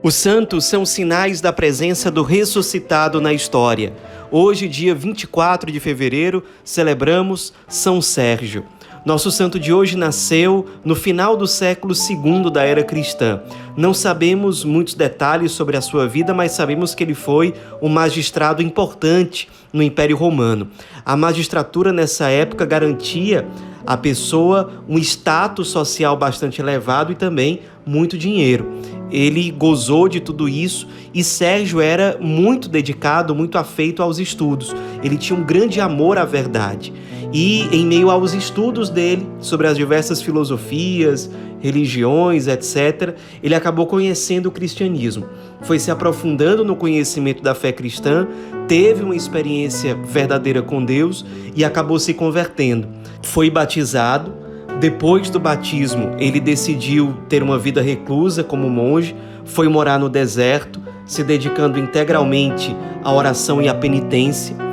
Os santos são sinais da presença do ressuscitado na história. Hoje, dia 24 de fevereiro, celebramos São Sérgio. Nosso santo de hoje nasceu no final do século II da era cristã. Não sabemos muitos detalhes sobre a sua vida, mas sabemos que ele foi um magistrado importante no Império Romano. A magistratura nessa época garantia à pessoa um status social bastante elevado e também muito dinheiro. Ele gozou de tudo isso e Sérgio era muito dedicado, muito afeito aos estudos. Ele tinha um grande amor à verdade. E em meio aos estudos dele sobre as diversas filosofias, religiões, etc., ele acabou conhecendo o cristianismo. Foi se aprofundando no conhecimento da fé cristã, teve uma experiência verdadeira com Deus e acabou se convertendo. Foi batizado. Depois do batismo, ele decidiu ter uma vida reclusa como monge, foi morar no deserto, se dedicando integralmente à oração e à penitência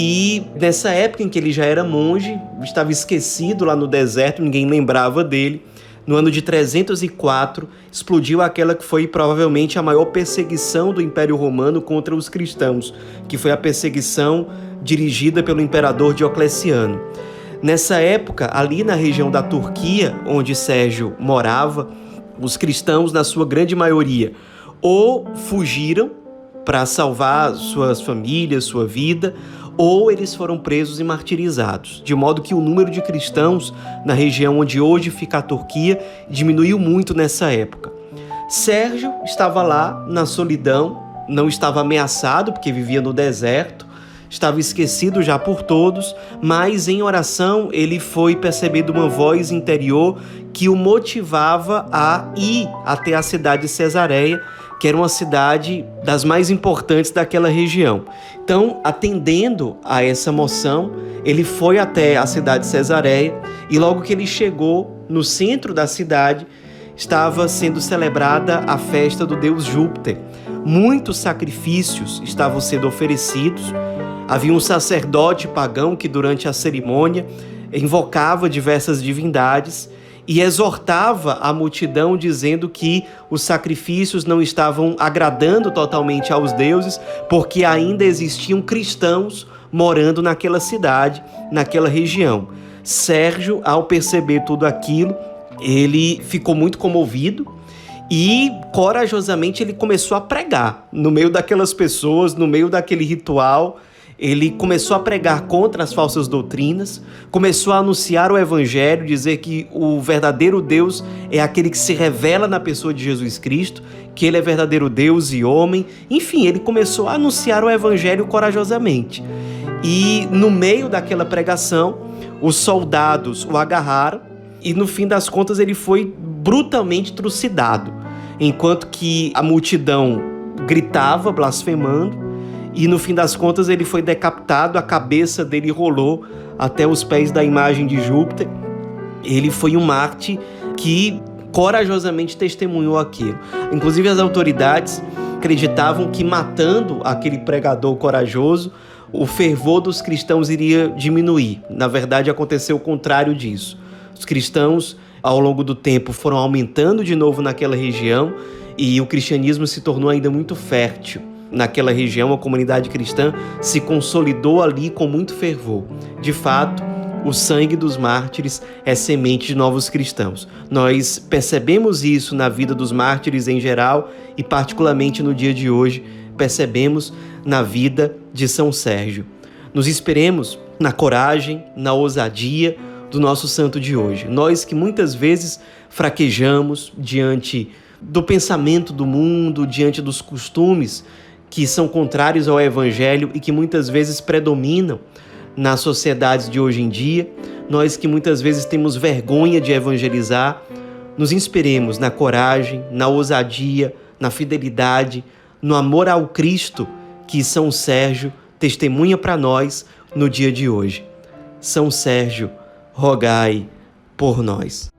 e nessa época em que ele já era monge, estava esquecido lá no deserto, ninguém lembrava dele. No ano de 304, explodiu aquela que foi provavelmente a maior perseguição do Império Romano contra os cristãos, que foi a perseguição dirigida pelo imperador Diocleciano. Nessa época, ali na região da Turquia, onde Sérgio morava, os cristãos, na sua grande maioria, ou fugiram para salvar suas famílias, sua vida, ou eles foram presos e martirizados, de modo que o número de cristãos na região onde hoje fica a Turquia diminuiu muito nessa época. Sérgio estava lá na solidão, não estava ameaçado porque vivia no deserto, estava esquecido já por todos, mas em oração ele foi percebendo uma voz interior que o motivava a ir até a cidade de Cesareia que era uma cidade das mais importantes daquela região. Então, atendendo a essa moção, ele foi até a cidade de Cesareia e logo que ele chegou no centro da cidade, estava sendo celebrada a festa do deus Júpiter. Muitos sacrifícios estavam sendo oferecidos. Havia um sacerdote pagão que durante a cerimônia invocava diversas divindades e exortava a multidão dizendo que os sacrifícios não estavam agradando totalmente aos deuses, porque ainda existiam cristãos morando naquela cidade, naquela região. Sérgio, ao perceber tudo aquilo, ele ficou muito comovido e corajosamente ele começou a pregar no meio daquelas pessoas, no meio daquele ritual ele começou a pregar contra as falsas doutrinas, começou a anunciar o evangelho, dizer que o verdadeiro Deus é aquele que se revela na pessoa de Jesus Cristo, que ele é verdadeiro Deus e homem. Enfim, ele começou a anunciar o evangelho corajosamente. E no meio daquela pregação, os soldados o agarraram e no fim das contas ele foi brutalmente trucidado, enquanto que a multidão gritava blasfemando e no fim das contas ele foi decapitado, a cabeça dele rolou até os pés da imagem de Júpiter. Ele foi um Marte que corajosamente testemunhou aquilo. Inclusive as autoridades acreditavam que matando aquele pregador corajoso, o fervor dos cristãos iria diminuir. Na verdade, aconteceu o contrário disso. Os cristãos, ao longo do tempo, foram aumentando de novo naquela região e o cristianismo se tornou ainda muito fértil naquela região, a comunidade cristã se consolidou ali com muito fervor. De fato, o sangue dos mártires é semente de novos cristãos. Nós percebemos isso na vida dos mártires em geral e, particularmente no dia de hoje, percebemos na vida de São Sérgio. Nos esperemos na coragem, na ousadia do nosso santo de hoje. Nós que muitas vezes fraquejamos diante do pensamento do mundo, diante dos costumes que são contrários ao Evangelho e que muitas vezes predominam nas sociedades de hoje em dia, nós que muitas vezes temos vergonha de evangelizar, nos inspiremos na coragem, na ousadia, na fidelidade, no amor ao Cristo que São Sérgio testemunha para nós no dia de hoje. São Sérgio, rogai por nós.